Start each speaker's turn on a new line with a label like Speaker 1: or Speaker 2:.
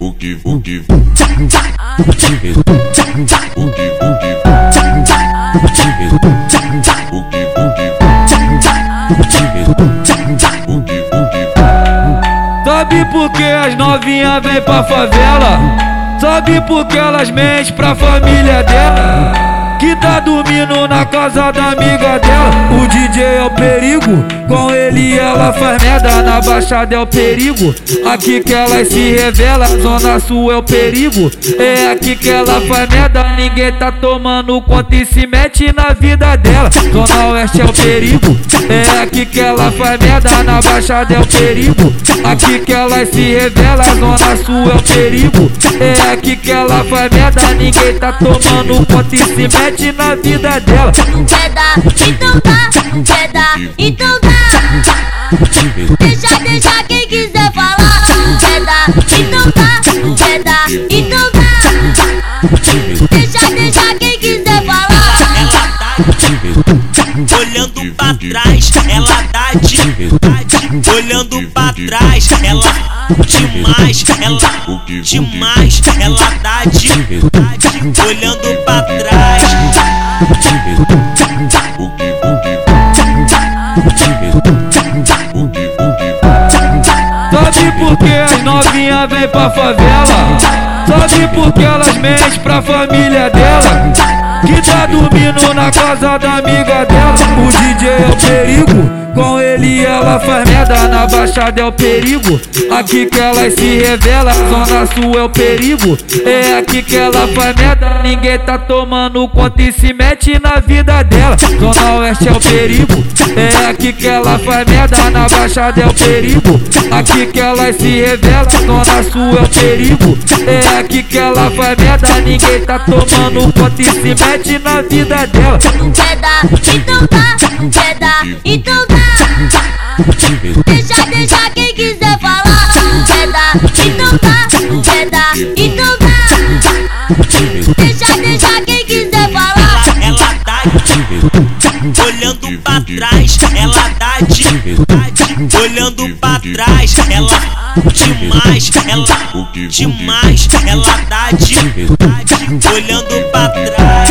Speaker 1: O que, o que,
Speaker 2: Sabe por que as novinhas vêm pra favela? Sabe por que elas mentem pra família dela? Que tá dormindo na casa da amiga dela. O DJ é o perigo, com ele ela faz merda. Na baixada é o perigo, aqui que ela se revela. Zona Sul é o perigo, é aqui que ela faz merda. Ninguém tá tomando conta e se mete na vida dela. Zona Oeste é o perigo, é aqui que ela faz merda. Na baixada é o perigo, aqui que ela se revela. Zona Sul é o perigo, é aqui que ela faz merda. Ninguém tá tomando conta e se mete mete na vida dela.
Speaker 3: Quer dar, então dá, quer dar, então dá. Deixa, deixa quem quiser falar. Quer dar, então dá, quer dar, então dá. Deixa, deixa quem quiser falar.
Speaker 4: Olhando pra trás, ela dá de Olhando pra trás, ela demais, ela demais, ela dá de Olhando pra trás.
Speaker 2: Sabe por que as novinhas vêm pra favela? Sabe por que elas mentem pra família dela? Que tá dormindo na casa da amiga dela O DJ é o perigo com ele ela faz merda, na baixada é o perigo. Aqui que ela se revela, zona sul é o perigo. É aqui que ela faz merda, ninguém tá tomando conta e se mete na vida dela. Zona oeste é o perigo, é aqui que ela faz merda, na baixada é o perigo. Aqui que ela se revela, zona sul é o perigo. É aqui que ela faz merda, ninguém tá tomando conta e se mete na vida dela.
Speaker 3: Quer dar, então dá, quer dar, então dá. Deixa, deixa quem quiser falar. Quer dar, então dá. Quer dar, então dá. Deixa, deixa quem quiser falar.
Speaker 4: Ela dá olhando pra trás. Ela dá de olhando pra trás. Ela demais, ela demais. Ela dá de olhando pra trás.